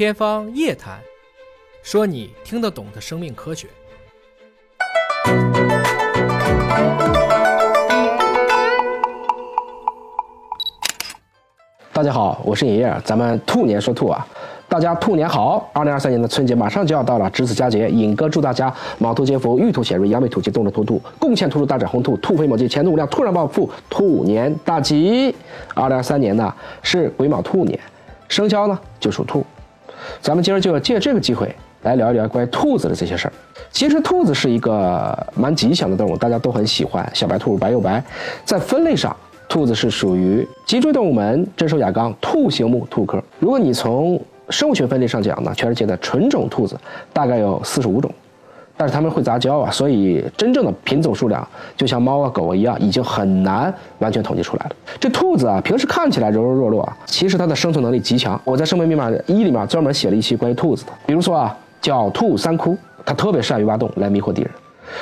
天方夜谭，说你听得懂的生命科学。大家好，我是尹烨，咱们兔年说兔啊，大家兔年好！二零二三年的春节马上就要到了，值此佳节，尹哥祝大家卯兔接福，玉兔显瑞，扬眉吐气，动着兔兔，贡献兔兔大展宏图，兔飞猛进，前途无量，突然暴富，兔年大吉！二零二三年呢是癸卯兔年，生肖呢就属兔，咱们今儿就要借这个机会来聊一聊关于兔子的这些事儿。其实兔子是一个蛮吉祥的动物，大家都很喜欢，小白兔白又白，在分类上。兔子是属于脊椎动物门真兽亚纲兔形目兔科。如果你从生物学分类上讲呢，全世界的纯种兔子大概有四十五种，但是它们会杂交啊，所以真正的品种数量就像猫啊狗啊一样，已经很难完全统计出来了。这兔子啊，平时看起来柔柔弱弱啊，其实它的生存能力极强。我在生命密码一里面专门写了一期关于兔子的，比如说啊，狡兔三窟，它特别善于挖洞来迷惑敌人，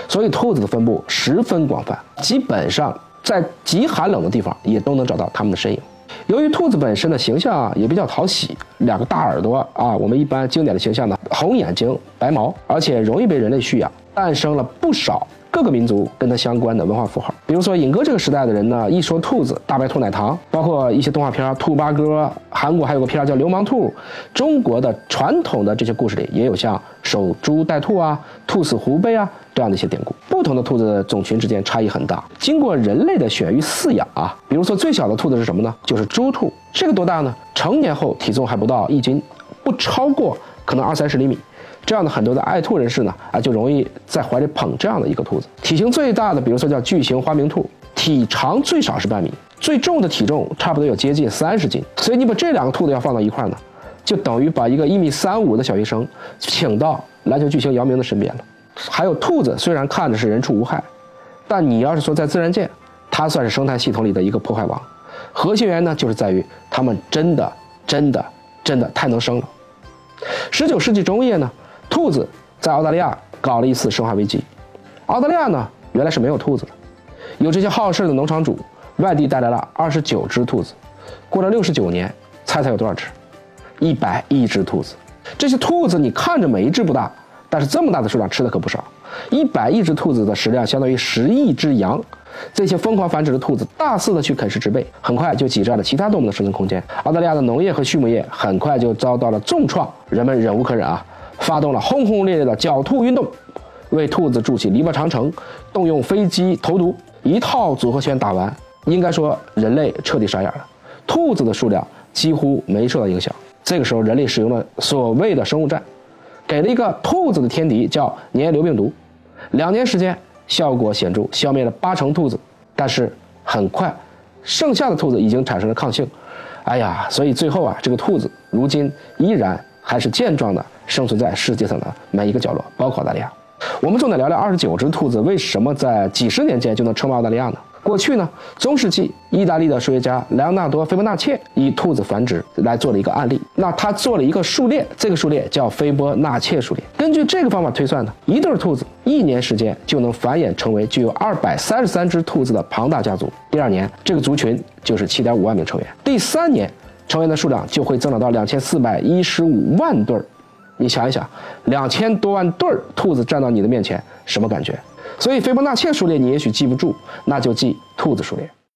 所以兔子的分布十分广泛，基本上。在极寒冷的地方也都能找到它们的身影。由于兔子本身的形象啊也比较讨喜，两个大耳朵啊，我们一般经典的形象呢，红眼睛、白毛，而且容易被人类驯养，诞生了不少各个民族跟它相关的文化符号。比如说尹哥这个时代的人呢，一说兔子，大白兔奶糖，包括一些动画片《兔八哥》，韩国还有个片叫《流氓兔》，中国的传统的这些故事里也有像守株待兔啊、兔死狐悲啊。这样的一些典故，不同的兔子种群之间差异很大。经过人类的选育饲养啊，比如说最小的兔子是什么呢？就是猪兔。这个多大呢？成年后体重还不到一斤，不超过可能二三十厘米。这样的很多的爱兔人士呢，啊，就容易在怀里捧这样的一个兔子。体型最大的，比如说叫巨型花名兔，体长最少是半米，最重的体重差不多有接近三十斤。所以你把这两个兔子要放到一块呢，就等于把一个一米三五的小学生请到篮球巨星姚明的身边了。还有兔子，虽然看着是人畜无害，但你要是说在自然界，它算是生态系统里的一个破坏王。核心原因呢，就是在于它们真的、真的、真的太能生了。十九世纪中叶呢，兔子在澳大利亚搞了一次生化危机。澳大利亚呢，原来是没有兔子的，有这些好事的农场主外地带来了二十九只兔子。过了六十九年，猜猜有多少只？一百亿只兔子。这些兔子你看着每一只不大。但是这么大的数量吃的可不少，一百亿只兔子的食量相当于十亿只羊。这些疯狂繁殖的兔子大肆的去啃食植被，很快就挤占了其他动物的生存空间。澳大利亚的农业和畜牧业很快就遭到了重创，人们忍无可忍啊，发动了轰轰烈烈的剿兔运动，为兔子筑起篱笆长城，动用飞机投毒，一套组合拳打完，应该说人类彻底傻眼了，兔子的数量几乎没受到影响。这个时候，人类使用了所谓的生物战。给了一个兔子的天敌叫粘瘤病毒，两年时间效果显著，消灭了八成兔子。但是很快，剩下的兔子已经产生了抗性。哎呀，所以最后啊，这个兔子如今依然还是健壮的生存在世界上的每一个角落，包括澳大利亚。我们重点聊聊二十九只兔子为什么在几十年间就能称霸澳大利亚呢？过去呢，中世纪意大利的数学家莱昂纳多·斐波那切以兔子繁殖来做了一个案例。那他做了一个数列，这个数列叫斐波那切数列。根据这个方法推算呢，一对兔子一年时间就能繁衍成为具有二百三十三只兔子的庞大家族。第二年，这个族群就是七点五万名成员。第三年，成员的数量就会增长到两千四百一十五万对儿。你想一想，两千多万对儿兔子站到你的面前，什么感觉？所以斐波那契数列你也许记不住，那就记兔子数列。